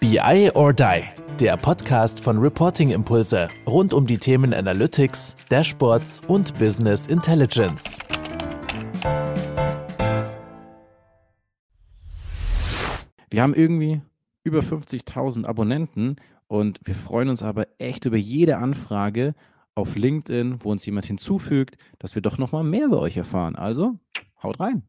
BI or Die, der Podcast von Reporting Impulse rund um die Themen Analytics, Dashboards und Business Intelligence. Wir haben irgendwie über 50.000 Abonnenten und wir freuen uns aber echt über jede Anfrage auf LinkedIn, wo uns jemand hinzufügt, dass wir doch noch mal mehr über euch erfahren. Also, haut rein.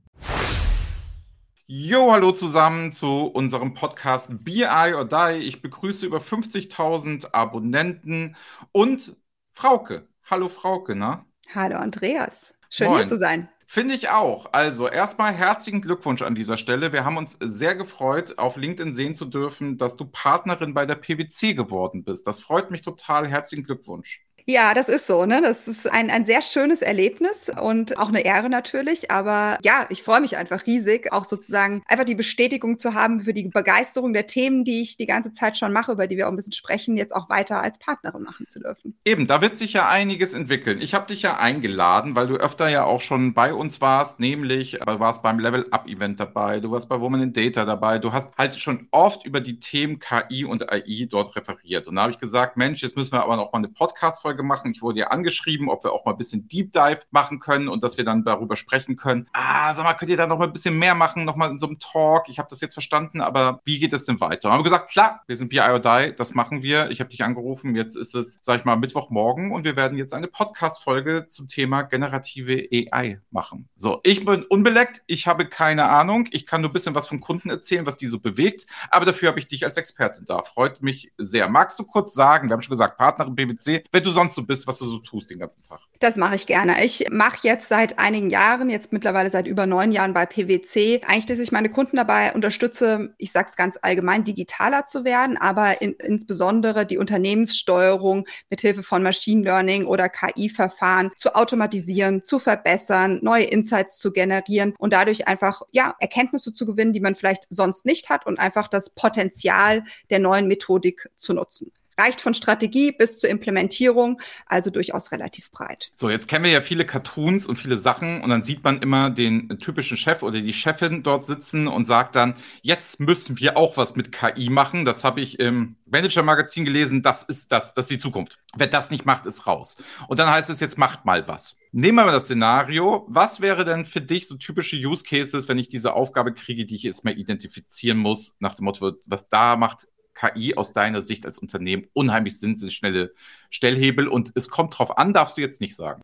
Jo, hallo zusammen zu unserem Podcast BI or Die. Ich begrüße über 50.000 Abonnenten und Frauke. Hallo Frauke, na? Hallo Andreas. Schön Moin. hier zu sein. Finde ich auch. Also erstmal herzlichen Glückwunsch an dieser Stelle. Wir haben uns sehr gefreut, auf LinkedIn sehen zu dürfen, dass du Partnerin bei der PwC geworden bist. Das freut mich total. Herzlichen Glückwunsch. Ja, das ist so, ne? Das ist ein, ein sehr schönes Erlebnis und auch eine Ehre natürlich. Aber ja, ich freue mich einfach riesig, auch sozusagen einfach die Bestätigung zu haben für die Begeisterung der Themen, die ich die ganze Zeit schon mache, über die wir auch ein bisschen sprechen, jetzt auch weiter als Partnerin machen zu dürfen. Eben, da wird sich ja einiges entwickeln. Ich habe dich ja eingeladen, weil du öfter ja auch schon bei uns warst, nämlich du warst beim Level Up Event dabei, du warst bei Woman in Data dabei, du hast halt schon oft über die Themen KI und AI dort referiert. Und da habe ich gesagt, Mensch, jetzt müssen wir aber noch mal eine Podcast-Folge machen. Ich wurde ja angeschrieben, ob wir auch mal ein bisschen Deep Dive machen können und dass wir dann darüber sprechen können. Ah, sag mal, könnt ihr da noch mal ein bisschen mehr machen, noch mal in so einem Talk? Ich habe das jetzt verstanden, aber wie geht es denn weiter? Und haben wir gesagt, klar, wir sind BI or Die, das machen wir. Ich habe dich angerufen, jetzt ist es, sag ich mal, Mittwochmorgen und wir werden jetzt eine Podcast-Folge zum Thema generative AI machen. So, ich bin unbeleckt, ich habe keine Ahnung, ich kann nur ein bisschen was von Kunden erzählen, was die so bewegt, aber dafür habe ich dich als Expertin da. Freut mich sehr. Magst du kurz sagen, wir haben schon gesagt, Partnerin BWC, wenn du sonst so bist, was du so tust den ganzen Tag? Das mache ich gerne. Ich mache jetzt seit einigen Jahren, jetzt mittlerweile seit über neun Jahren bei PwC, eigentlich, dass ich meine Kunden dabei unterstütze, ich sage es ganz allgemein, digitaler zu werden, aber in, insbesondere die Unternehmenssteuerung mithilfe von Machine Learning oder KI-Verfahren zu automatisieren, zu verbessern, neue Insights zu generieren und dadurch einfach ja Erkenntnisse zu gewinnen, die man vielleicht sonst nicht hat und einfach das Potenzial der neuen Methodik zu nutzen reicht von Strategie bis zur Implementierung, also durchaus relativ breit. So, jetzt kennen wir ja viele Cartoons und viele Sachen und dann sieht man immer den typischen Chef oder die Chefin dort sitzen und sagt dann, jetzt müssen wir auch was mit KI machen. Das habe ich im Manager-Magazin gelesen, das ist das, das ist die Zukunft. Wer das nicht macht, ist raus. Und dann heißt es jetzt, macht mal was. Nehmen wir mal das Szenario. Was wäre denn für dich so typische Use Cases, wenn ich diese Aufgabe kriege, die ich jetzt mal identifizieren muss, nach dem Motto, was da macht KI aus deiner Sicht als Unternehmen unheimlich sind, sind schnelle Stellhebel und es kommt drauf an, darfst du jetzt nicht sagen.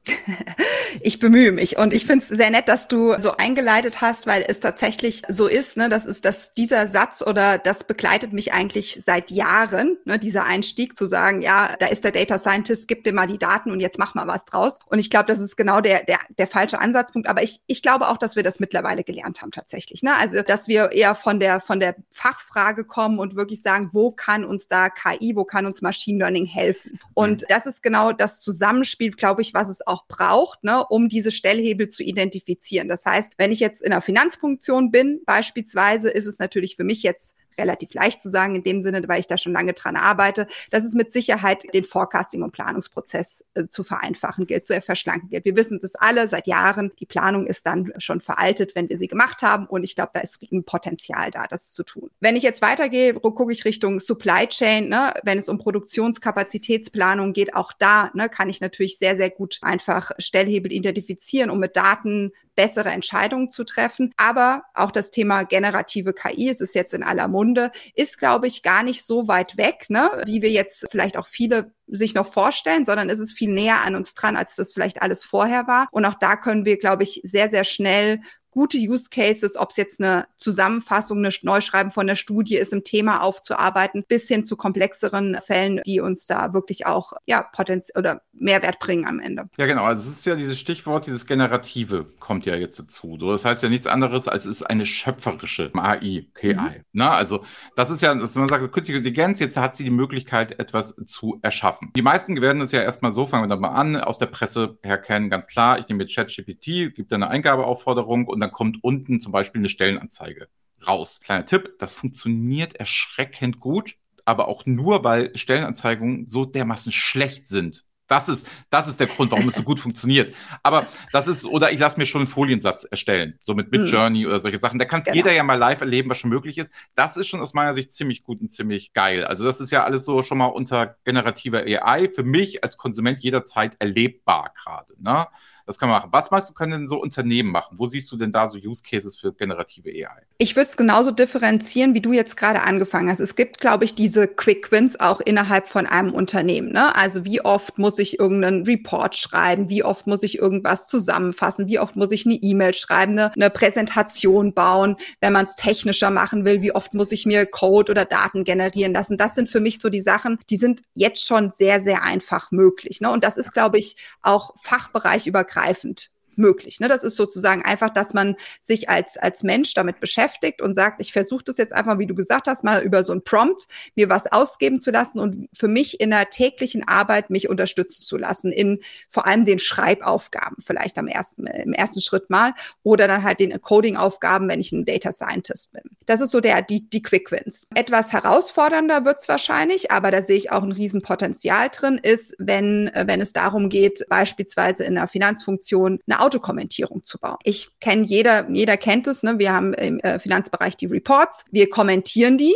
ich bemühe mich und ich finde es sehr nett, dass du so eingeleitet hast, weil es tatsächlich so ist, ne, das ist, dass dieser Satz oder das begleitet mich eigentlich seit Jahren, ne, dieser Einstieg zu sagen, ja, da ist der Data Scientist, gib dir mal die Daten und jetzt mach mal was draus. Und ich glaube, das ist genau der, der, der falsche Ansatzpunkt. Aber ich, ich glaube auch, dass wir das mittlerweile gelernt haben tatsächlich. Ne? Also, dass wir eher von der, von der Fachfrage kommen und wirklich sagen, wo kann uns da KI, wo kann uns Machine Learning helfen? Und das ist genau das Zusammenspiel, glaube ich, was es auch braucht, ne, um diese Stellhebel zu identifizieren. Das heißt, wenn ich jetzt in einer Finanzfunktion bin, beispielsweise, ist es natürlich für mich jetzt relativ leicht zu sagen in dem Sinne, weil ich da schon lange dran arbeite, dass es mit Sicherheit den Forecasting- und Planungsprozess äh, zu vereinfachen gilt, zu verschlanken gilt. Wir wissen das alle seit Jahren. Die Planung ist dann schon veraltet, wenn wir sie gemacht haben. Und ich glaube, da ist ein Potenzial da, das zu tun. Wenn ich jetzt weitergehe, gucke ich Richtung Supply Chain. Ne? Wenn es um Produktionskapazitätsplanung geht, auch da ne, kann ich natürlich sehr, sehr gut einfach Stellhebel identifizieren, um mit Daten bessere Entscheidungen zu treffen. Aber auch das Thema generative KI, es ist jetzt in aller Munde, ist, glaube ich, gar nicht so weit weg, ne? wie wir jetzt vielleicht auch viele sich noch vorstellen, sondern es ist viel näher an uns dran, als das vielleicht alles vorher war. Und auch da können wir, glaube ich, sehr, sehr schnell gute Use Cases, ob es jetzt eine Zusammenfassung, eine Neuschreiben von der Studie ist, im Thema aufzuarbeiten, bis hin zu komplexeren Fällen, die uns da wirklich auch ja Potenz oder Mehrwert bringen am Ende. Ja, genau. Also es ist ja dieses Stichwort, dieses Generative kommt ja jetzt dazu. Das heißt ja nichts anderes, als es ist eine schöpferische AI, KI. Mhm. Na, also das ist ja, dass man sagt, künstliche Intelligenz, jetzt hat sie die Möglichkeit, etwas zu erschaffen. Die meisten werden es ja erstmal so, fangen wir da mal an, aus der Presse her kennen, ganz klar, ich nehme jetzt ChatGPT, gibt da eine Eingabeaufforderung und dann dann kommt unten zum Beispiel eine Stellenanzeige raus. Kleiner Tipp, das funktioniert erschreckend gut, aber auch nur, weil Stellenanzeigen so dermaßen schlecht sind Das ist, das ist der Grund, warum es so gut funktioniert. Aber das ist, oder ich lasse mir schon einen Foliensatz erstellen, so mit Midjourney hm. oder solche Sachen. Da kann genau. jeder ja mal live erleben, was schon möglich ist. Das ist schon aus meiner Sicht ziemlich gut und ziemlich geil. Also das ist ja alles so schon mal unter generativer AI für mich als Konsument jederzeit erlebbar gerade. Ne? Das kann man machen. Was meinst du, können denn so Unternehmen machen? Wo siehst du denn da so Use Cases für generative AI? Ich würde es genauso differenzieren, wie du jetzt gerade angefangen hast. Es gibt, glaube ich, diese Quick Wins auch innerhalb von einem Unternehmen. Ne? Also wie oft muss ich irgendeinen Report schreiben? Wie oft muss ich irgendwas zusammenfassen? Wie oft muss ich eine E-Mail schreiben, eine, eine Präsentation bauen? Wenn man es technischer machen will, wie oft muss ich mir Code oder Daten generieren lassen? Das sind für mich so die Sachen, die sind jetzt schon sehr, sehr einfach möglich. Ne? Und das ist, glaube ich, auch fachbereichübergreifend übergreifend möglich. Ne? Das ist sozusagen einfach, dass man sich als, als Mensch damit beschäftigt und sagt, ich versuche das jetzt einfach, wie du gesagt hast, mal über so ein Prompt mir was ausgeben zu lassen und für mich in der täglichen Arbeit mich unterstützen zu lassen, in vor allem den Schreibaufgaben vielleicht am ersten, im ersten Schritt mal oder dann halt den Coding-Aufgaben, wenn ich ein Data Scientist bin. Das ist so der, die, die Quick Wins. Etwas herausfordernder wird's wahrscheinlich, aber da sehe ich auch ein Riesenpotenzial drin, ist, wenn, wenn es darum geht, beispielsweise in einer Finanzfunktion eine Autokommentierung zu bauen. Ich kenne jeder, jeder kennt es, ne? wir haben im äh, Finanzbereich die Reports, wir kommentieren die,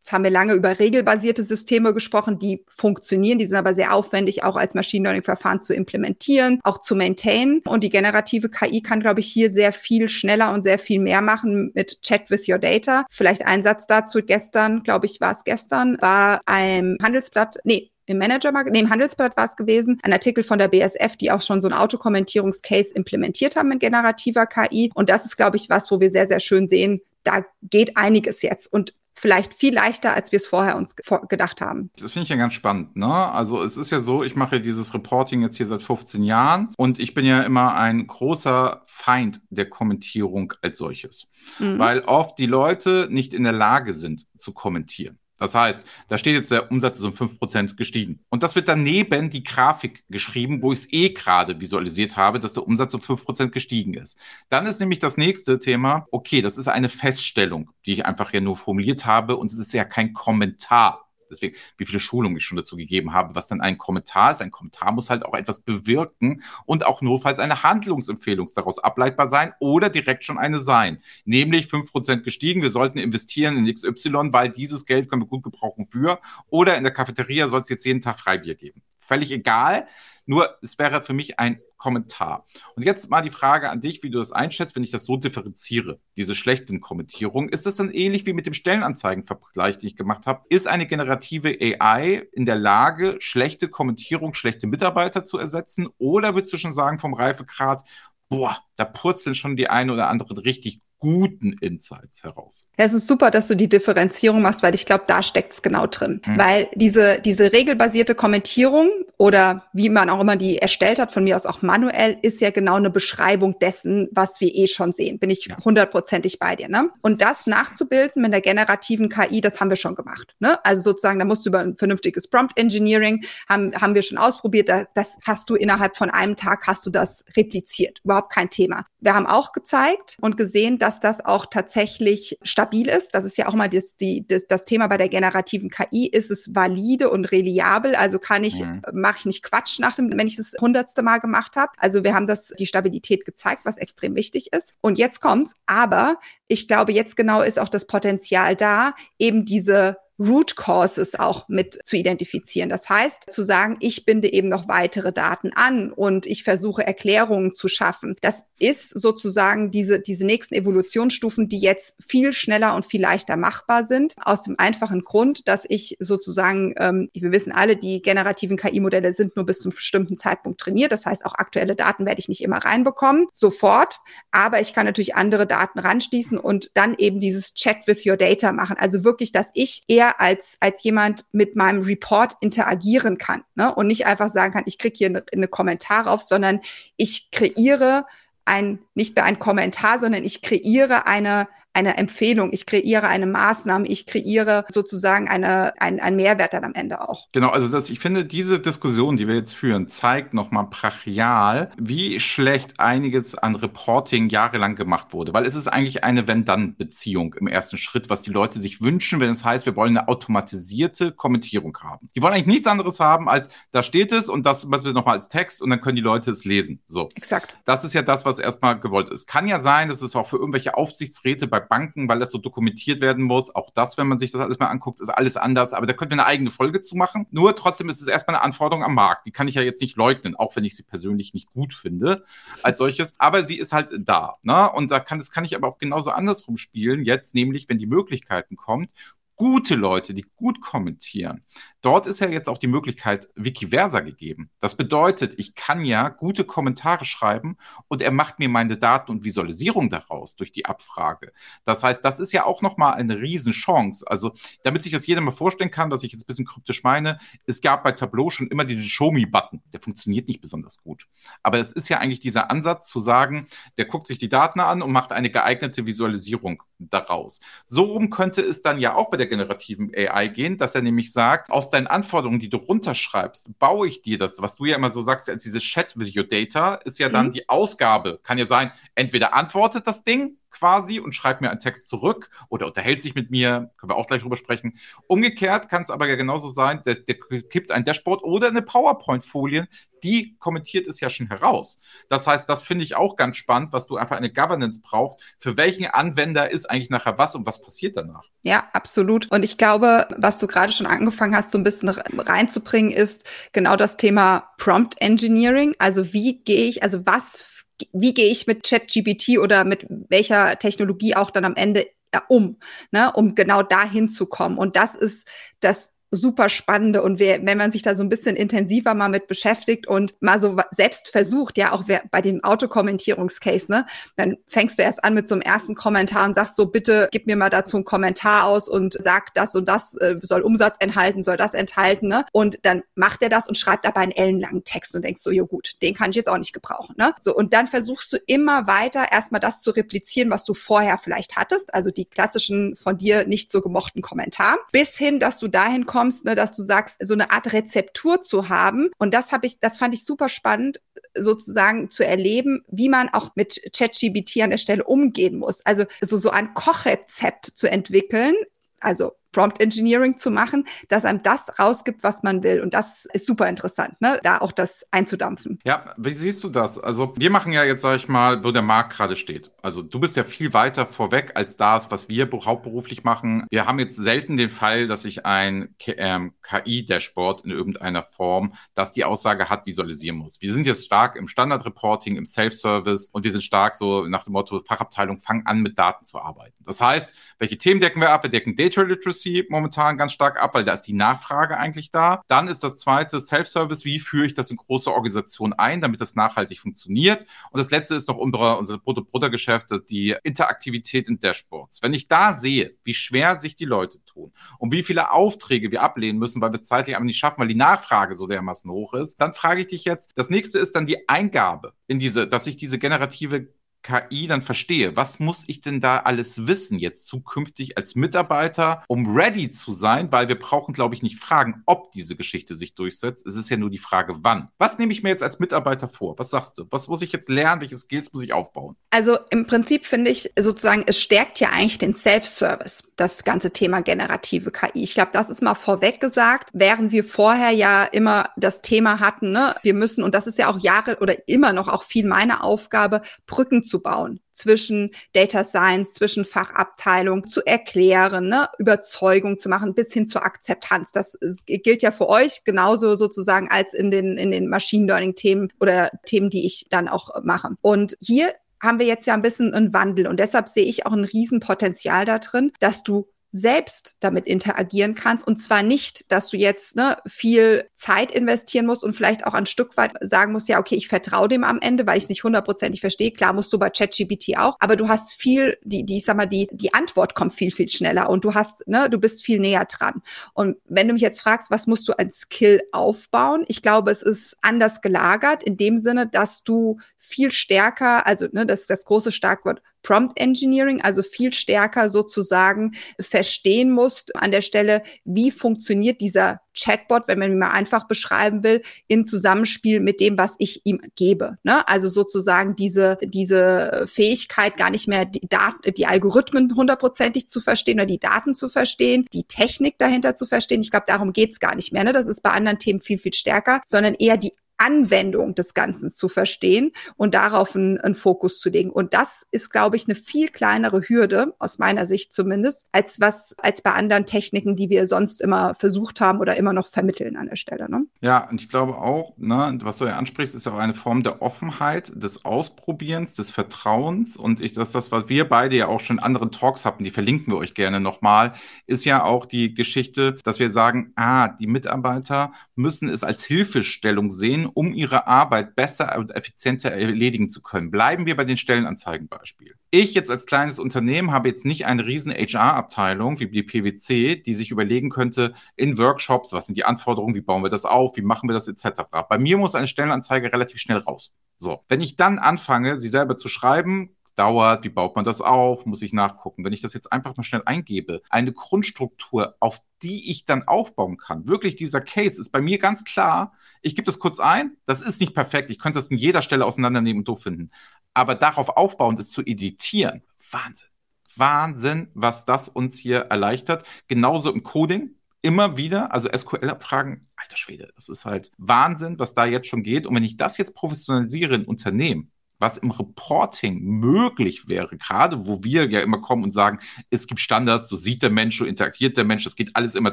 Jetzt haben wir lange über regelbasierte Systeme gesprochen, die funktionieren, die sind aber sehr aufwendig, auch als Machine Learning-Verfahren zu implementieren, auch zu maintainen. Und die generative KI kann, glaube ich, hier sehr viel schneller und sehr viel mehr machen mit Chat with Your Data. Vielleicht ein Satz dazu. Gestern, glaube ich, war es gestern, war ein Handelsblatt, nee, im Manager, nee, im Handelsblatt war es gewesen, ein Artikel von der BSF, die auch schon so ein Autokommentierungscase implementiert haben mit generativer KI. Und das ist, glaube ich, was, wo wir sehr, sehr schön sehen, da geht einiges jetzt. Und vielleicht viel leichter, als wir es vorher uns gedacht haben. Das finde ich ja ganz spannend. Ne? Also es ist ja so, ich mache dieses Reporting jetzt hier seit 15 Jahren und ich bin ja immer ein großer Feind der Kommentierung als solches, mhm. weil oft die Leute nicht in der Lage sind zu kommentieren. Das heißt, da steht jetzt der Umsatz ist um 5% gestiegen. Und das wird daneben die Grafik geschrieben, wo ich es eh gerade visualisiert habe, dass der Umsatz um 5% gestiegen ist. Dann ist nämlich das nächste Thema, okay, das ist eine Feststellung, die ich einfach ja nur formuliert habe und es ist ja kein Kommentar. Deswegen, wie viele Schulungen ich schon dazu gegeben habe, was dann ein Kommentar ist. Ein Kommentar muss halt auch etwas bewirken und auch notfalls eine Handlungsempfehlung daraus ableitbar sein oder direkt schon eine sein. Nämlich 5% gestiegen, wir sollten investieren in XY, weil dieses Geld können wir gut gebrauchen für. Oder in der Cafeteria soll es jetzt jeden Tag Freibier geben. Völlig egal. Nur es wäre für mich ein Kommentar. Und jetzt mal die Frage an dich, wie du das einschätzt, wenn ich das so differenziere, diese schlechten Kommentierungen. Ist das dann ähnlich wie mit dem Stellenanzeigenvergleich, den ich gemacht habe? Ist eine generative AI in der Lage, schlechte Kommentierung, schlechte Mitarbeiter zu ersetzen? Oder würdest du schon sagen, vom Reifegrad, boah, da purzeln schon die einen oder anderen richtig guten Insights heraus. Es ist super, dass du die Differenzierung machst, weil ich glaube, da steckt es genau drin. Mhm. Weil diese, diese regelbasierte Kommentierung oder wie man auch immer die erstellt hat, von mir aus auch manuell, ist ja genau eine Beschreibung dessen, was wir eh schon sehen. Bin ich hundertprozentig ja. bei dir. Ne? Und das nachzubilden mit der generativen KI, das haben wir schon gemacht. Ne? Also sozusagen, da musst du über ein vernünftiges Prompt Engineering, haben, haben wir schon ausprobiert. Das, das hast du innerhalb von einem Tag, hast du das repliziert. Überhaupt kein Thema. Wir haben auch gezeigt und gesehen, dass dass das auch tatsächlich stabil ist. Das ist ja auch mal das, die, das, das Thema bei der generativen KI. Ist es valide und reliabel? Also kann ich, mhm. mache ich nicht Quatsch nach dem, wenn ich es das hundertste Mal gemacht habe. Also wir haben das, die Stabilität gezeigt, was extrem wichtig ist. Und jetzt kommt's. Aber ich glaube, jetzt genau ist auch das Potenzial da, eben diese Root Causes auch mit zu identifizieren. Das heißt, zu sagen, ich binde eben noch weitere Daten an und ich versuche Erklärungen zu schaffen. Das ist sozusagen diese, diese nächsten Evolutionsstufen, die jetzt viel schneller und viel leichter machbar sind. Aus dem einfachen Grund, dass ich sozusagen, ähm, wir wissen alle, die generativen KI-Modelle sind nur bis zu einem bestimmten Zeitpunkt trainiert. Das heißt, auch aktuelle Daten werde ich nicht immer reinbekommen, sofort. Aber ich kann natürlich andere Daten ranschließen und dann eben dieses Chat with your data machen. Also wirklich, dass ich eher als, als jemand mit meinem Report interagieren kann ne? und nicht einfach sagen kann, ich kriege hier eine, eine Kommentar auf, sondern ich kreiere ein, nicht mehr ein Kommentar, sondern ich kreiere eine, eine Empfehlung, ich kreiere eine Maßnahme, ich kreiere sozusagen eine, ein, ein Mehrwert dann am Ende auch. Genau, also das, ich finde, diese Diskussion, die wir jetzt führen, zeigt nochmal brachial, wie schlecht einiges an Reporting jahrelang gemacht wurde. Weil es ist eigentlich eine Wenn-Dann-Beziehung im ersten Schritt, was die Leute sich wünschen, wenn es heißt, wir wollen eine automatisierte Kommentierung haben. Die wollen eigentlich nichts anderes haben, als da steht es und das was wir nochmal als Text und dann können die Leute es lesen. So. Exakt. Das ist ja das, was erstmal gewollt ist. Kann ja sein, dass es auch für irgendwelche Aufsichtsräte bei Banken, weil das so dokumentiert werden muss. Auch das, wenn man sich das alles mal anguckt, ist alles anders. Aber da könnten wir eine eigene Folge zu machen. Nur trotzdem ist es erstmal eine Anforderung am Markt. Die kann ich ja jetzt nicht leugnen, auch wenn ich sie persönlich nicht gut finde als solches. Aber sie ist halt da. Ne? Und da kann, das kann ich aber auch genauso andersrum spielen. Jetzt nämlich, wenn die Möglichkeiten kommt, gute Leute, die gut kommentieren, Dort ist ja jetzt auch die Möglichkeit Wikiversa gegeben. Das bedeutet, ich kann ja gute Kommentare schreiben und er macht mir meine Daten und Visualisierung daraus durch die Abfrage. Das heißt, das ist ja auch nochmal eine Riesenchance. Also, damit sich das jeder mal vorstellen kann, was ich jetzt ein bisschen kryptisch meine, es gab bei Tableau schon immer diesen Show-Me-Button. Der funktioniert nicht besonders gut. Aber es ist ja eigentlich dieser Ansatz zu sagen, der guckt sich die Daten an und macht eine geeignete Visualisierung daraus. So rum könnte es dann ja auch bei der generativen AI gehen, dass er nämlich sagt, aus deinen Anforderungen, die du runterschreibst, baue ich dir das, was du ja immer so sagst, als dieses Chat-Video-Data, ist ja dann mhm. die Ausgabe. Kann ja sein, entweder antwortet das Ding quasi und schreibt mir einen Text zurück oder unterhält sich mit mir, können wir auch gleich drüber sprechen. Umgekehrt kann es aber ja genauso sein, der, der kippt ein Dashboard oder eine PowerPoint-Folie, die kommentiert es ja schon heraus. Das heißt, das finde ich auch ganz spannend, was du einfach eine Governance brauchst. Für welchen Anwender ist eigentlich nachher was und was passiert danach? Ja, absolut. Und ich glaube, was du gerade schon angefangen hast, so ein bisschen reinzubringen, ist genau das Thema Prompt Engineering. Also wie gehe ich, also was wie gehe ich mit ChatGPT oder mit welcher Technologie auch dann am Ende äh, um, ne, um genau dahin zu kommen. Und das ist das super spannende und wer, wenn man sich da so ein bisschen intensiver mal mit beschäftigt und mal so selbst versucht, ja auch wer, bei dem Autokommentierungscase, ne, dann fängst du erst an mit so einem ersten Kommentar und sagst so, bitte gib mir mal dazu einen Kommentar aus und sag das und das äh, soll Umsatz enthalten, soll das enthalten, ne? Und dann macht er das und schreibt dabei einen ellenlangen Text und denkst so, jo gut, den kann ich jetzt auch nicht gebrauchen, ne? So, und dann versuchst du immer weiter erstmal das zu replizieren, was du vorher vielleicht hattest, also die klassischen von dir nicht so gemochten Kommentare, bis hin, dass du dahin kommst, kommst, ne, dass du sagst, so eine Art Rezeptur zu haben. Und das habe ich, das fand ich super spannend, sozusagen zu erleben, wie man auch mit ChatGBT an der Stelle umgehen muss. Also so, so ein Kochrezept zu entwickeln. Also Prompt Engineering zu machen, dass einem das rausgibt, was man will. Und das ist super interessant, ne? da auch das einzudampfen. Ja, wie siehst du das? Also wir machen ja jetzt, sag ich mal, wo der Markt gerade steht. Also du bist ja viel weiter vorweg als das, was wir hauptberuflich machen. Wir haben jetzt selten den Fall, dass ich ein ähm, KI-Dashboard in irgendeiner Form, das die Aussage hat, visualisieren muss. Wir sind jetzt stark im Standard-Reporting, im Self-Service und wir sind stark so nach dem Motto Fachabteilung, fang an mit Daten zu arbeiten. Das heißt, welche Themen decken wir ab? Wir decken Data Literacy Literacy momentan ganz stark ab, weil da ist die Nachfrage eigentlich da. Dann ist das zweite Self-Service. Wie führe ich das in große Organisationen ein, damit das nachhaltig funktioniert? Und das letzte ist noch unsere, unser Brutto-Brutto-Geschäft, die Interaktivität in Dashboards. Wenn ich da sehe, wie schwer sich die Leute tun und wie viele Aufträge wir ablehnen müssen, weil wir es zeitlich aber nicht schaffen, weil die Nachfrage so dermaßen hoch ist, dann frage ich dich jetzt, das nächste ist dann die Eingabe in diese, dass ich diese generative KI dann verstehe, was muss ich denn da alles wissen jetzt zukünftig als Mitarbeiter, um ready zu sein, weil wir brauchen, glaube ich, nicht fragen, ob diese Geschichte sich durchsetzt. Es ist ja nur die Frage, wann. Was nehme ich mir jetzt als Mitarbeiter vor? Was sagst du? Was muss ich jetzt lernen? Welche Skills muss ich aufbauen? Also im Prinzip finde ich sozusagen, es stärkt ja eigentlich den Self-Service, das ganze Thema generative KI. Ich glaube, das ist mal vorweg gesagt, während wir vorher ja immer das Thema hatten, ne, wir müssen, und das ist ja auch Jahre oder immer noch auch viel meine Aufgabe, Brücken aufzubauen zwischen Data Science, zwischen Fachabteilung, zu erklären, ne, Überzeugung zu machen, bis hin zur Akzeptanz. Das gilt ja für euch genauso sozusagen als in den, in den Machine Learning Themen oder Themen, die ich dann auch mache. Und hier haben wir jetzt ja ein bisschen einen Wandel und deshalb sehe ich auch ein Riesenpotenzial da drin, dass du selbst damit interagieren kannst. Und zwar nicht, dass du jetzt ne, viel Zeit investieren musst und vielleicht auch ein Stück weit sagen musst, ja, okay, ich vertraue dem am Ende, weil ich es nicht hundertprozentig verstehe. Klar musst du bei ChatGPT auch, aber du hast viel, die, die, ich sag mal, die, die Antwort kommt viel, viel schneller und du hast, ne, du bist viel näher dran. Und wenn du mich jetzt fragst, was musst du als Skill aufbauen? Ich glaube, es ist anders gelagert in dem Sinne, dass du viel stärker, also ne, das ist das große Starkwort Prompt Engineering, also viel stärker sozusagen verstehen musst an der Stelle, wie funktioniert dieser Chatbot, wenn man ihn mal einfach beschreiben will, in Zusammenspiel mit dem, was ich ihm gebe. Ne? Also sozusagen diese, diese Fähigkeit, gar nicht mehr die, Daten, die Algorithmen hundertprozentig zu verstehen oder die Daten zu verstehen, die Technik dahinter zu verstehen. Ich glaube, darum geht's gar nicht mehr. Ne? Das ist bei anderen Themen viel, viel stärker, sondern eher die Anwendung des Ganzen zu verstehen und darauf einen, einen Fokus zu legen. Und das ist, glaube ich, eine viel kleinere Hürde, aus meiner Sicht zumindest, als was, als bei anderen Techniken, die wir sonst immer versucht haben oder immer noch vermitteln an der Stelle. Ne? Ja, und ich glaube auch, ne, was du ja ansprichst, ist ja auch eine Form der Offenheit, des Ausprobierens, des Vertrauens. Und ich, das, das, was wir beide ja auch schon in anderen Talks hatten, die verlinken wir euch gerne nochmal, ist ja auch die Geschichte, dass wir sagen, ah, die Mitarbeiter müssen es als Hilfestellung sehen, um ihre Arbeit besser und effizienter erledigen zu können. Bleiben wir bei den Stellenanzeigenbeispiel. Ich jetzt als kleines Unternehmen habe jetzt nicht eine riesen HR-Abteilung wie die PwC, die sich überlegen könnte in Workshops, was sind die Anforderungen, wie bauen wir das auf, wie machen wir das etc. Bei mir muss eine Stellenanzeige relativ schnell raus. So, wenn ich dann anfange, sie selber zu schreiben, dauert, wie baut man das auf, muss ich nachgucken. Wenn ich das jetzt einfach mal schnell eingebe, eine Grundstruktur, auf die ich dann aufbauen kann. Wirklich dieser Case ist bei mir ganz klar, ich gebe das kurz ein, das ist nicht perfekt, ich könnte das in jeder Stelle auseinandernehmen und doof finden. Aber darauf aufbauend es zu editieren, Wahnsinn. Wahnsinn, was das uns hier erleichtert. Genauso im Coding, immer wieder, also SQL-Abfragen, alter Schwede, das ist halt Wahnsinn, was da jetzt schon geht. Und wenn ich das jetzt professionalisiere in Unternehmen, was im Reporting möglich wäre, gerade wo wir ja immer kommen und sagen, es gibt Standards, so sieht der Mensch, so interagiert der Mensch, das geht alles immer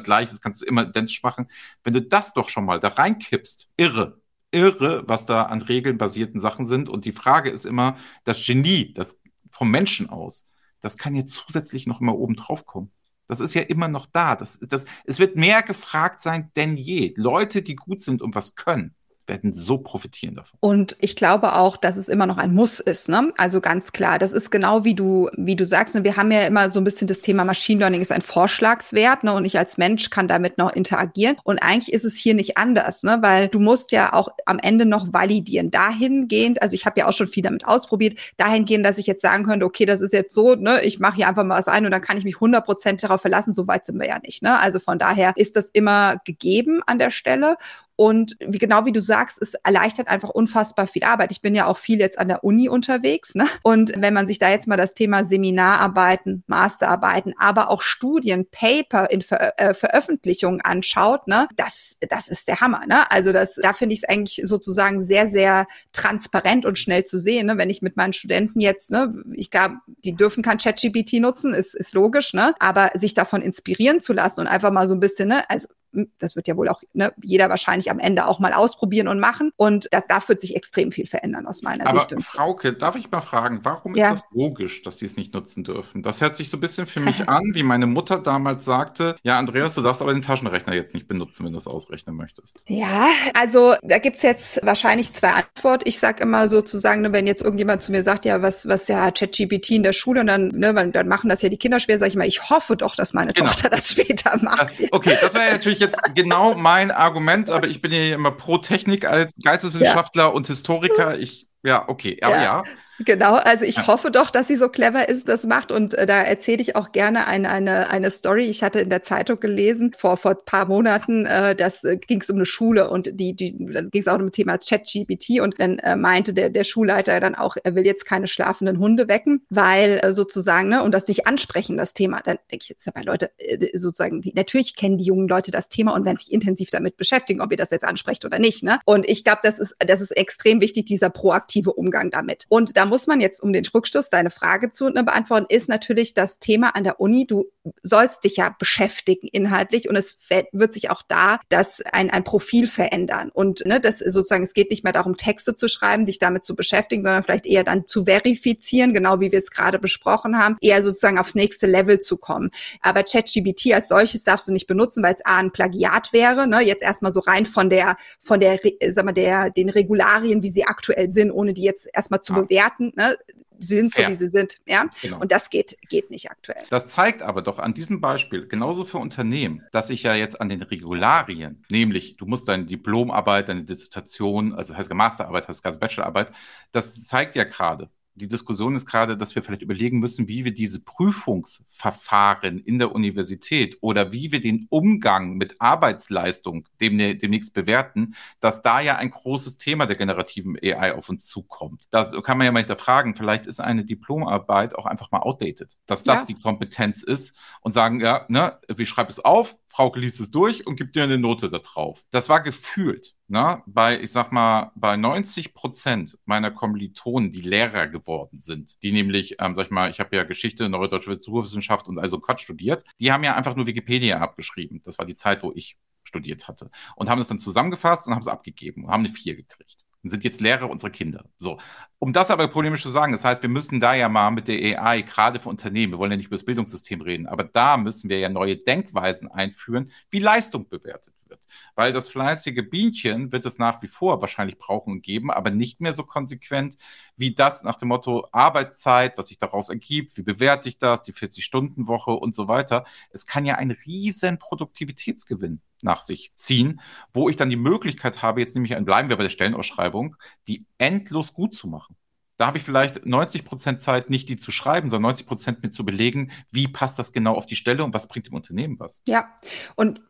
gleich, das kannst du immer identisch machen. Wenn du das doch schon mal da reinkippst, irre, irre, was da an regelnbasierten Sachen sind. Und die Frage ist immer, das Genie, das vom Menschen aus, das kann jetzt zusätzlich noch immer oben drauf kommen. Das ist ja immer noch da. Das, das, es wird mehr gefragt sein denn je. Leute, die gut sind und was können, werden so profitieren davon. Und ich glaube auch, dass es immer noch ein Muss ist. Ne? Also ganz klar, das ist genau wie du, wie du sagst. Ne? Wir haben ja immer so ein bisschen das Thema Machine Learning ist ein Vorschlagswert ne? und ich als Mensch kann damit noch interagieren. Und eigentlich ist es hier nicht anders, ne? weil du musst ja auch am Ende noch validieren. Dahingehend, also ich habe ja auch schon viel damit ausprobiert, dahingehend, dass ich jetzt sagen könnte, okay, das ist jetzt so, ne? ich mache hier einfach mal was ein und dann kann ich mich 100% darauf verlassen. So weit sind wir ja nicht. Ne? Also von daher ist das immer gegeben an der Stelle. Und wie genau wie du sagst, es erleichtert einfach unfassbar viel Arbeit. Ich bin ja auch viel jetzt an der Uni unterwegs. Ne? Und wenn man sich da jetzt mal das Thema Seminararbeiten, Masterarbeiten, aber auch Studien, Paper in Ver äh, Veröffentlichungen anschaut, ne, das, das ist der Hammer. Ne? Also das, da finde ich es eigentlich sozusagen sehr, sehr transparent und schnell zu sehen. Ne? Wenn ich mit meinen Studenten jetzt, ne, ich glaube, die dürfen kein ChatGPT nutzen, ist, ist logisch, ne? Aber sich davon inspirieren zu lassen und einfach mal so ein bisschen, ne, also das wird ja wohl auch ne, jeder wahrscheinlich am Ende auch mal ausprobieren und machen. Und da, da wird sich extrem viel verändern aus meiner Aber Sicht. Frauke, darf ich mal fragen, warum ja. ist das logisch, dass die es nicht nutzen dürfen? Das hört sich so ein bisschen für mich an, wie meine Mutter damals sagte, ja, Andreas, du darfst aber den Taschenrechner jetzt nicht benutzen, wenn du es ausrechnen möchtest. Ja, also da gibt es jetzt wahrscheinlich zwei Antworten. Ich sage immer sozusagen, ne, wenn jetzt irgendjemand zu mir sagt, ja, was, was ja ChatGPT in der Schule und dann, ne, dann machen das ja die Kinder schwer, sage ich mal, ich hoffe doch, dass meine genau. Tochter das später macht. Okay, das wäre natürlich natürlich jetzt genau mein Argument, aber ich bin ja immer pro Technik als Geisteswissenschaftler ja. und Historiker. Ich, ja, okay, aber ja. ja. Genau, also ich ja. hoffe doch, dass sie so clever ist, das macht. Und äh, da erzähle ich auch gerne eine, eine, eine Story. Ich hatte in der Zeitung gelesen, vor vor paar Monaten, äh, das äh, ging es um eine Schule und die, die dann ging es auch um das Thema ChatGPT und dann äh, meinte der, der Schulleiter dann auch, er will jetzt keine schlafenden Hunde wecken, weil äh, sozusagen, ne, und das nicht ansprechen, das Thema. Dann denke ich jetzt dabei, Leute, äh, sozusagen, die, natürlich kennen die jungen Leute das Thema und werden sich intensiv damit beschäftigen, ob ihr das jetzt ansprecht oder nicht. Ne? Und ich glaube, das ist, das ist extrem wichtig, dieser proaktive Umgang damit. Und da muss man jetzt, um den Rückstoß, deine Frage zu ne, beantworten, ist natürlich das Thema an der Uni. Du sollst dich ja beschäftigen inhaltlich und es wird sich auch da das ein, ein Profil verändern. Und ne, das sozusagen, es geht nicht mehr darum, Texte zu schreiben, dich damit zu beschäftigen, sondern vielleicht eher dann zu verifizieren, genau wie wir es gerade besprochen haben, eher sozusagen aufs nächste Level zu kommen. Aber ChatGBT als solches darfst du nicht benutzen, weil es A ein Plagiat wäre, ne? jetzt erstmal so rein von der, von der, sag mal, der, den Regularien, wie sie aktuell sind, ohne die jetzt erstmal zu bewerten bewerten, ne? Sind so, ja. wie sie sind. Ja? Genau. Und das geht, geht nicht aktuell. Das zeigt aber doch an diesem Beispiel, genauso für Unternehmen, dass ich ja jetzt an den Regularien, nämlich du musst deine Diplomarbeit, deine Dissertation, also heißt Masterarbeit, heißt ganze Bachelorarbeit, das zeigt ja gerade, die Diskussion ist gerade, dass wir vielleicht überlegen müssen, wie wir diese Prüfungsverfahren in der Universität oder wie wir den Umgang mit Arbeitsleistung demnächst bewerten, dass da ja ein großes Thema der generativen AI auf uns zukommt. Da kann man ja mal hinterfragen, vielleicht ist eine Diplomarbeit auch einfach mal outdated, dass das ja. die Kompetenz ist und sagen, ja, ne, wie schreibe es auf, Frauke liest es durch und gibt dir eine Note da drauf. Das war gefühlt. Ne? Bei, ich sag mal, bei 90 Prozent meiner Kommilitonen, die Lehrer geworden sind, die nämlich, ähm, sag ich mal, ich habe ja Geschichte, Neue Deutsche Literaturwissenschaft und also Quatsch studiert, die haben ja einfach nur Wikipedia abgeschrieben. Das war die Zeit, wo ich studiert hatte. Und haben es dann zusammengefasst und haben es abgegeben und haben eine 4 gekriegt und sind jetzt Lehrer unserer Kinder. So. Um das aber polemisch zu sagen, das heißt, wir müssen da ja mal mit der AI, gerade für Unternehmen, wir wollen ja nicht über das Bildungssystem reden, aber da müssen wir ja neue Denkweisen einführen, wie Leistung bewertet wird. Weil das fleißige Bienchen wird es nach wie vor wahrscheinlich brauchen und geben, aber nicht mehr so konsequent wie das nach dem Motto Arbeitszeit, was sich daraus ergibt, wie bewerte ich das, die 40-Stunden-Woche und so weiter. Es kann ja ein riesen Produktivitätsgewinn nach sich ziehen, wo ich dann die Möglichkeit habe, jetzt nämlich bleiben wir bei der Stellenausschreibung, die endlos gut zu machen. Da habe ich vielleicht 90 Prozent Zeit, nicht die zu schreiben, sondern 90 Prozent mit zu belegen, wie passt das genau auf die Stelle und was bringt dem Unternehmen was. Ja, und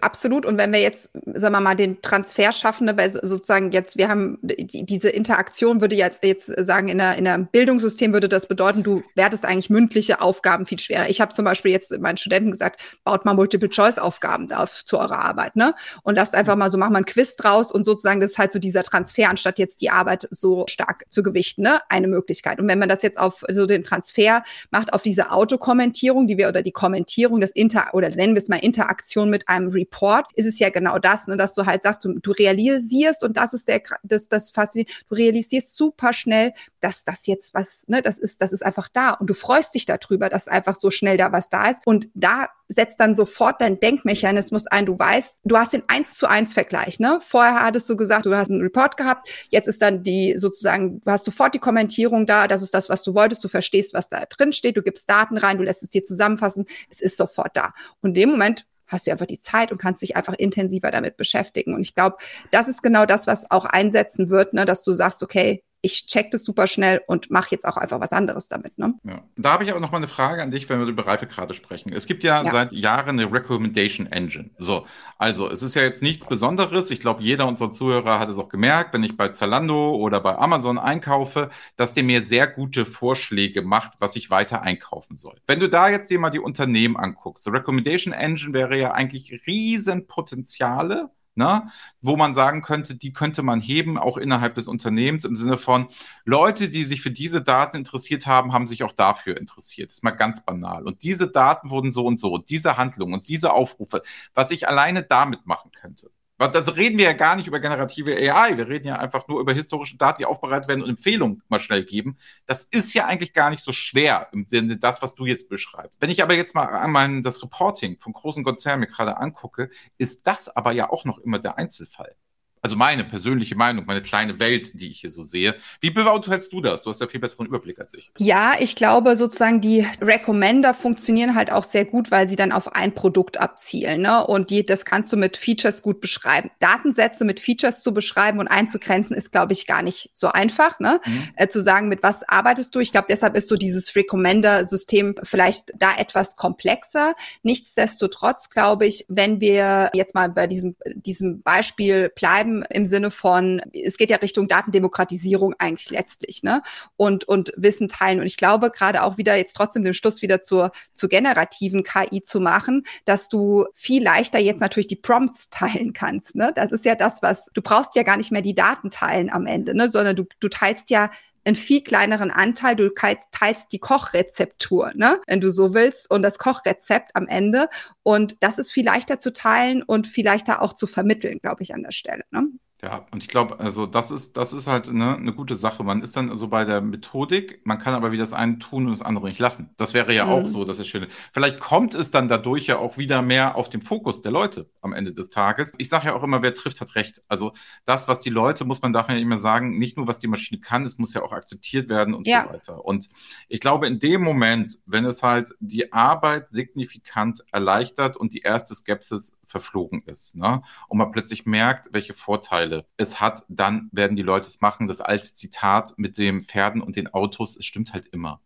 absolut. Und wenn wir jetzt, sagen wir mal, den Transfer schaffen, ne, weil sozusagen jetzt, wir haben diese Interaktion, würde jetzt, jetzt sagen, in, der, in einem Bildungssystem würde das bedeuten, du wertest eigentlich mündliche Aufgaben viel schwerer. Ich habe zum Beispiel jetzt meinen Studenten gesagt, baut mal Multiple-Choice-Aufgaben auf zu eurer Arbeit, ne? Und lasst einfach mal so, mach mal ein Quiz draus und sozusagen, das ist halt so dieser Transfer, anstatt jetzt die Arbeit so stark zu gewichten ne, eine Möglichkeit. Und wenn man das jetzt auf so den Transfer macht, auf diese Autokommentierung, die wir oder die Kommentierung, das Inter oder nennen wir es mal Interaktion mit einem Report, ist es ja genau das, ne, dass du halt sagst, du, du realisierst und das ist der das das faszinierend, du realisierst super schnell, dass das jetzt was, ne, das ist das ist einfach da und du freust dich darüber, dass einfach so schnell da was da ist und da setzt dann sofort dein Denkmechanismus ein. Du weißt, du hast den eins zu eins Vergleich. Ne? Vorher hattest du gesagt, du hast einen Report gehabt. Jetzt ist dann die sozusagen, du hast sofort die Kommentierung da. Das ist das, was du wolltest. Du verstehst, was da drin steht. Du gibst Daten rein. Du lässt es dir zusammenfassen. Es ist sofort da. Und in dem Moment hast du einfach die Zeit und kannst dich einfach intensiver damit beschäftigen. Und ich glaube, das ist genau das, was auch einsetzen wird, ne, dass du sagst, okay, ich check das super schnell und mache jetzt auch einfach was anderes damit. Ne? Ja. Da habe ich aber noch mal eine Frage an dich, wenn wir über Reifegrade sprechen. Es gibt ja, ja, seit Jahren eine Recommendation Engine. So, also es ist ja jetzt nichts Besonderes. Ich glaube, jeder unserer Zuhörer hat es auch gemerkt, wenn ich bei Zalando oder bei Amazon einkaufe, dass der mir sehr gute Vorschläge macht, was ich weiter einkaufen soll. Wenn du da jetzt dir mal die Unternehmen anguckst, so Recommendation Engine wäre ja eigentlich Riesenpotenziale ne? wo man sagen könnte, die könnte man heben, auch innerhalb des Unternehmens, im Sinne von Leute, die sich für diese Daten interessiert haben, haben sich auch dafür interessiert. Das ist mal ganz banal. Und diese Daten wurden so und so, diese Handlungen und diese Aufrufe, was ich alleine damit machen könnte. Das reden wir ja gar nicht über generative AI. Wir reden ja einfach nur über historische Daten, die aufbereitet werden und Empfehlungen mal schnell geben. Das ist ja eigentlich gar nicht so schwer im Sinne das, was du jetzt beschreibst. Wenn ich aber jetzt mal einmal das Reporting von großen Konzernen mir gerade angucke, ist das aber ja auch noch immer der Einzelfall. Also meine persönliche Meinung, meine kleine Welt, die ich hier so sehe. Wie beurteilst du das? Du hast ja viel besseren Überblick als ich. Ja, ich glaube sozusagen, die Recommender funktionieren halt auch sehr gut, weil sie dann auf ein Produkt abzielen. Ne? Und die, das kannst du mit Features gut beschreiben. Datensätze mit Features zu beschreiben und einzugrenzen, ist, glaube ich, gar nicht so einfach. Ne? Mhm. Äh, zu sagen, mit was arbeitest du? Ich glaube, deshalb ist so dieses Recommender-System vielleicht da etwas komplexer. Nichtsdestotrotz glaube ich, wenn wir jetzt mal bei diesem, diesem Beispiel bleiben, bleiben im Sinne von, es geht ja Richtung Datendemokratisierung eigentlich letztlich, ne? Und, und Wissen teilen. Und ich glaube, gerade auch wieder jetzt trotzdem den Schluss wieder zur, zur generativen KI zu machen, dass du viel leichter jetzt natürlich die Prompts teilen kannst. Ne? Das ist ja das, was, du brauchst ja gar nicht mehr die Daten teilen am Ende, ne? sondern du, du teilst ja einen viel kleineren Anteil. Du teilst die Kochrezeptur, ne? wenn du so willst, und das Kochrezept am Ende. Und das ist viel leichter zu teilen und viel leichter auch zu vermitteln, glaube ich, an der Stelle. Ne? Ja, und ich glaube, also das ist, das ist halt ne, eine gute Sache. Man ist dann so bei der Methodik, man kann aber wie das eine tun und das andere nicht lassen. Das wäre ja mhm. auch so, das ist schön. Vielleicht kommt es dann dadurch ja auch wieder mehr auf den Fokus der Leute am Ende des Tages. Ich sage ja auch immer, wer trifft, hat recht. Also das, was die Leute, muss man darf ja immer sagen, nicht nur was die Maschine kann, es muss ja auch akzeptiert werden und ja. so weiter. Und ich glaube, in dem Moment, wenn es halt die Arbeit signifikant erleichtert und die erste Skepsis verflogen ist, ne? und man plötzlich merkt, welche Vorteile es hat, dann werden die Leute es machen. Das alte Zitat mit den Pferden und den Autos, es stimmt halt immer.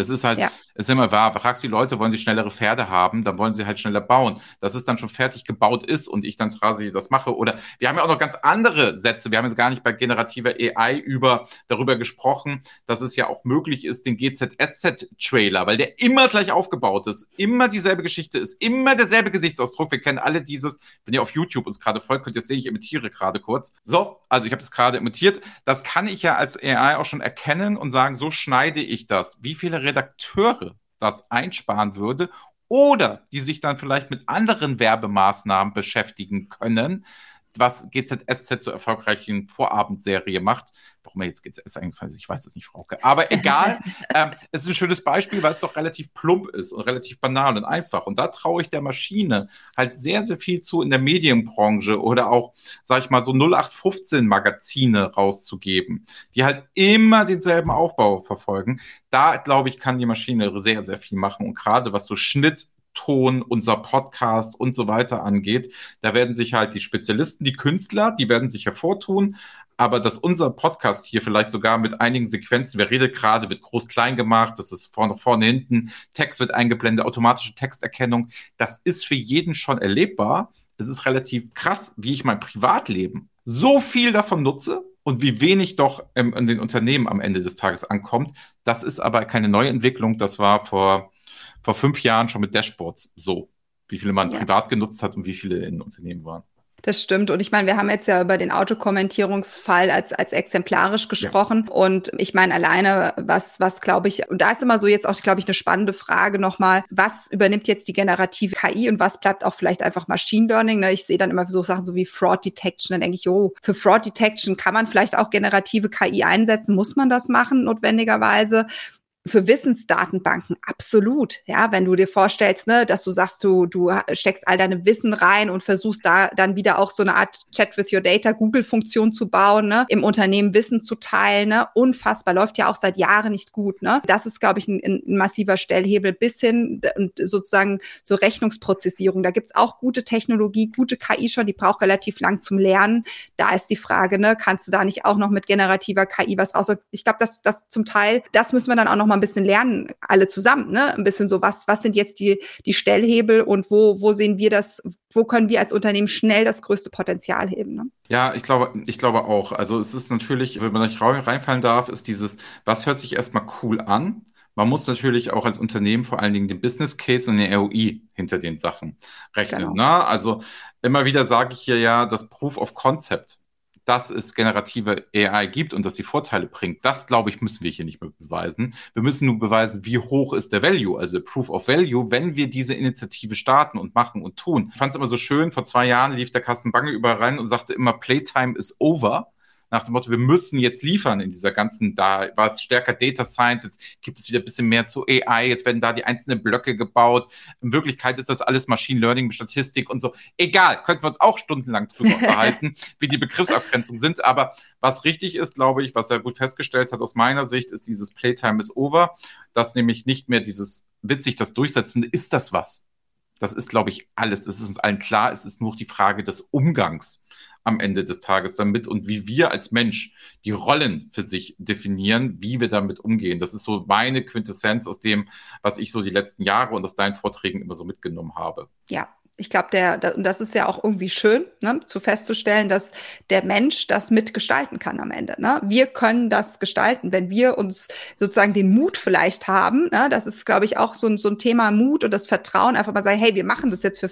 Das ist halt, ja. ist immer wahr. Fragst die Leute, wollen sie schnellere Pferde haben, dann wollen sie halt schneller bauen. Dass es dann schon fertig gebaut ist und ich dann quasi das mache. Oder wir haben ja auch noch ganz andere Sätze. Wir haben jetzt gar nicht bei generativer AI über, darüber gesprochen, dass es ja auch möglich ist, den GZSZ-Trailer, weil der immer gleich aufgebaut ist, immer dieselbe Geschichte ist, immer derselbe Gesichtsausdruck. Wir kennen alle dieses, wenn ihr auf YouTube uns gerade folgt, könnt ihr sehen, ich imitiere gerade kurz. So, also ich habe das gerade imitiert. Das kann ich ja als AI auch schon erkennen und sagen, so schneide ich das. Wie viele Redakteure das einsparen würde oder die sich dann vielleicht mit anderen Werbemaßnahmen beschäftigen können, was GZSZ zur erfolgreichen Vorabendserie macht. Warum er jetzt GZSZ eingefallen ist, ich weiß es nicht, Frauke. Aber egal, ähm, es ist ein schönes Beispiel, weil es doch relativ plump ist und relativ banal und einfach. Und da traue ich der Maschine halt sehr, sehr viel zu in der Medienbranche oder auch, sag ich mal, so 0815 Magazine rauszugeben, die halt immer denselben Aufbau verfolgen. Da, glaube ich, kann die Maschine sehr, sehr viel machen. Und gerade was so Schnitt, Ton, unser Podcast und so weiter angeht. Da werden sich halt die Spezialisten, die Künstler, die werden sich hervortun. Aber dass unser Podcast hier vielleicht sogar mit einigen Sequenzen, wer redet gerade, wird groß klein gemacht, das ist vorne, vorne, hinten, Text wird eingeblendet, automatische Texterkennung, das ist für jeden schon erlebbar. Es ist relativ krass, wie ich mein Privatleben so viel davon nutze und wie wenig doch ähm, in den Unternehmen am Ende des Tages ankommt. Das ist aber keine Neuentwicklung. Das war vor vor fünf Jahren schon mit Dashboards so, wie viele man ja. privat genutzt hat und wie viele in Unternehmen waren. Das stimmt. Und ich meine, wir haben jetzt ja über den Autokommentierungsfall als, als exemplarisch gesprochen. Ja. Und ich meine, alleine, was, was glaube ich, und da ist immer so jetzt auch, glaube ich, eine spannende Frage nochmal, was übernimmt jetzt die generative KI und was bleibt auch vielleicht einfach Machine Learning? Ne? Ich sehe dann immer so Sachen so wie Fraud Detection. Dann denke ich, oh, für Fraud Detection kann man vielleicht auch generative KI einsetzen. Muss man das machen, notwendigerweise? Für Wissensdatenbanken absolut. Ja, wenn du dir vorstellst, ne, dass du sagst, du, du steckst all deine Wissen rein und versuchst da dann wieder auch so eine Art Chat with your Data Google-Funktion zu bauen, ne, im Unternehmen Wissen zu teilen, ne, unfassbar, läuft ja auch seit Jahren nicht gut, ne. Das ist, glaube ich, ein, ein massiver Stellhebel bis hin und sozusagen zur Rechnungsprozessierung. Da gibt's auch gute Technologie, gute KI schon, die braucht relativ lang zum Lernen. Da ist die Frage, ne, kannst du da nicht auch noch mit generativer KI was raus? Ich glaube, dass das zum Teil, das müssen wir dann auch noch mal ein bisschen lernen, alle zusammen, ne? Ein bisschen so, was, was sind jetzt die, die Stellhebel und wo, wo sehen wir das, wo können wir als Unternehmen schnell das größte Potenzial heben? Ne? Ja, ich glaube, ich glaube auch. Also es ist natürlich, wenn man nicht reinfallen darf, ist dieses, was hört sich erstmal cool an? Man muss natürlich auch als Unternehmen vor allen Dingen den Business Case und den ROI hinter den Sachen rechnen. Genau. Ne? Also immer wieder sage ich hier ja, das Proof of Concept dass es generative AI gibt und dass sie Vorteile bringt, das glaube ich, müssen wir hier nicht mehr beweisen. Wir müssen nur beweisen, wie hoch ist der Value, also Proof of Value, wenn wir diese Initiative starten und machen und tun. Ich fand es immer so schön, vor zwei Jahren lief der Kasten Bange überall rein und sagte immer, Playtime is over nach dem Motto, wir müssen jetzt liefern in dieser ganzen, da war es stärker Data Science, jetzt gibt es wieder ein bisschen mehr zu AI, jetzt werden da die einzelnen Blöcke gebaut. In Wirklichkeit ist das alles Machine Learning, Statistik und so. Egal, könnten wir uns auch stundenlang drüber unterhalten, wie die Begriffsabgrenzungen sind. Aber was richtig ist, glaube ich, was er gut festgestellt hat aus meiner Sicht, ist dieses Playtime is over, dass nämlich nicht mehr dieses witzig das Durchsetzen, ist das was? Das ist, glaube ich, alles. Das ist uns allen klar. Es ist nur die Frage des Umgangs am Ende des Tages damit und wie wir als Mensch die Rollen für sich definieren, wie wir damit umgehen. Das ist so meine Quintessenz aus dem, was ich so die letzten Jahre und aus deinen Vorträgen immer so mitgenommen habe. Ja, ich glaube, der, und das ist ja auch irgendwie schön, ne, zu festzustellen, dass der Mensch das mitgestalten kann am Ende. Ne? Wir können das gestalten, wenn wir uns sozusagen den Mut vielleicht haben. Ne? Das ist, glaube ich, auch so ein, so ein Thema Mut und das Vertrauen. Einfach mal sagen, hey, wir machen das jetzt, wir,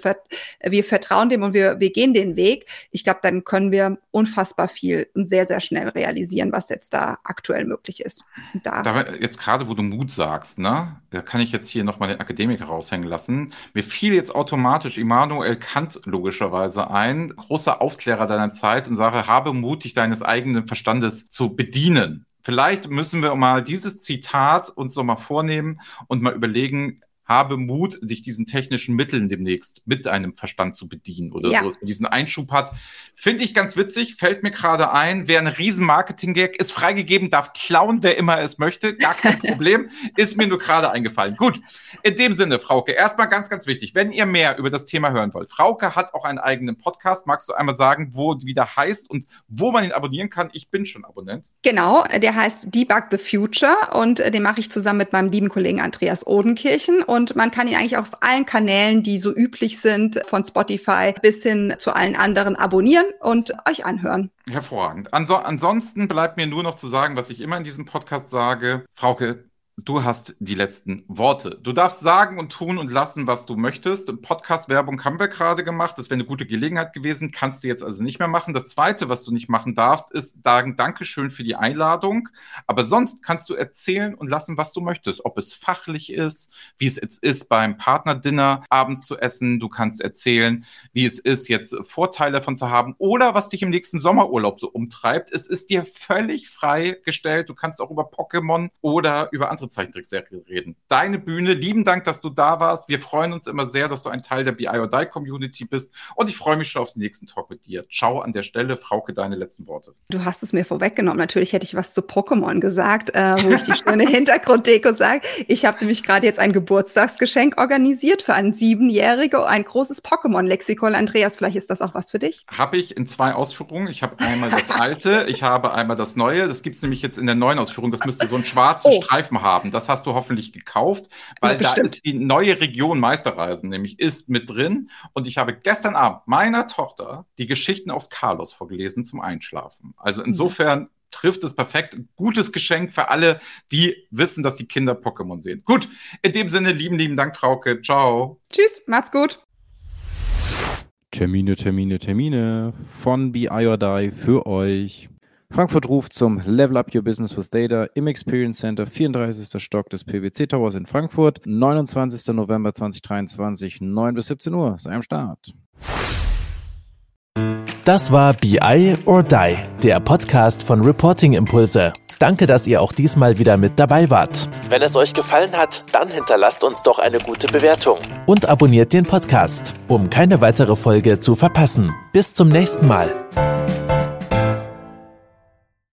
wir vertrauen dem und wir, wir gehen den Weg. Ich glaube, dann können wir unfassbar viel und sehr, sehr schnell realisieren, was jetzt da aktuell möglich ist. da, da jetzt gerade, wo du Mut sagst, ne, da kann ich jetzt hier nochmal den Akademiker raushängen lassen. Mir fiel jetzt automatisch immer Immanuel Kant logischerweise ein, großer Aufklärer deiner Zeit und sage, habe Mut, dich deines eigenen Verstandes zu bedienen. Vielleicht müssen wir mal dieses Zitat uns noch mal vornehmen und mal überlegen, habe Mut, dich diesen technischen Mitteln demnächst mit einem Verstand zu bedienen oder Ja. so, dass man diesen Einschub hat. Finde ich ganz witzig, fällt mir gerade ein. Wer ein riesen Marketing-Gag ist freigegeben, darf klauen, wer immer es möchte. Gar kein Problem. ist mir nur gerade eingefallen. Gut, in dem Sinne, Frauke, erstmal ganz, ganz wichtig, wenn ihr mehr über das Thema hören wollt. Frauke hat auch einen eigenen Podcast. Magst du einmal sagen, wo wieder heißt und wo man ihn abonnieren kann? Ich bin schon Abonnent. Genau, der heißt Debug the Future und den mache ich zusammen mit meinem lieben Kollegen Andreas Odenkirchen und man kann ihn eigentlich auf allen Kanälen, die so üblich sind, von Spotify bis hin zu allen anderen abonnieren und euch anhören. Hervorragend. Anso ansonsten bleibt mir nur noch zu sagen, was ich immer in diesem Podcast sage. Frauke, du hast die letzten Worte. Du darfst sagen und tun und lassen, was du möchtest. Podcast-Werbung haben wir gerade gemacht. Das wäre eine gute Gelegenheit gewesen. Kannst du jetzt also nicht mehr machen. Das Zweite, was du nicht machen darfst, ist sagen Dankeschön für die Einladung. Aber sonst kannst du erzählen und lassen, was du möchtest. Ob es fachlich ist, wie es jetzt ist, beim Partnerdinner abends zu essen. Du kannst erzählen, wie es ist, jetzt Vorteile davon zu haben oder was dich im nächsten Sommerurlaub so umtreibt. Es ist dir völlig freigestellt. Du kannst auch über Pokémon oder über andere Zeichentrickserien reden. Deine Bühne. Lieben Dank, dass du da warst. Wir freuen uns immer sehr, dass du ein Teil der BI or Die Community bist. Und ich freue mich schon auf den nächsten Talk mit dir. Ciao an der Stelle. Frauke, deine letzten Worte. Du hast es mir vorweggenommen. Natürlich hätte ich was zu Pokémon gesagt, äh, wo ich die schöne Hintergrunddeko sage. Ich habe nämlich gerade jetzt ein Geburtstagsgeschenk organisiert für einen Siebenjährige, ein großes Pokémon-Lexikon. Andreas, vielleicht ist das auch was für dich? Habe ich in zwei Ausführungen. Ich habe einmal das alte, ich habe einmal das neue. Das gibt es nämlich jetzt in der neuen Ausführung. Das müsste so einen schwarzen Oh. Streifen haben. Das hast du hoffentlich gekauft, weil Ja, da ist die neue Region Meisterreisen, nämlich ist mit drin. Und ich habe gestern Abend meiner Tochter die Geschichten aus Carlos vorgelesen zum Einschlafen. Also insofern trifft es perfekt. Gutes Geschenk für alle, die wissen, dass die Kinder Pokémon sehen. Gut, in dem Sinne, lieben, lieben Dank, Frauke. Ciao. Tschüss, macht's gut. Termine, Termine, Termine von BI or Die für euch. Frankfurt ruft zum Level Up Your Business with Data im Experience Center, 34. Stock des PwC Towers in Frankfurt, 29. November 2023, 9 bis 17 Uhr. Sei am Start. Das war BI or Die, der Podcast von Reporting Impulse. Danke, dass ihr auch diesmal wieder mit dabei wart. Wenn es euch gefallen hat, dann hinterlasst uns doch eine gute Bewertung und abonniert den Podcast, um keine weitere Folge zu verpassen. Bis zum nächsten Mal.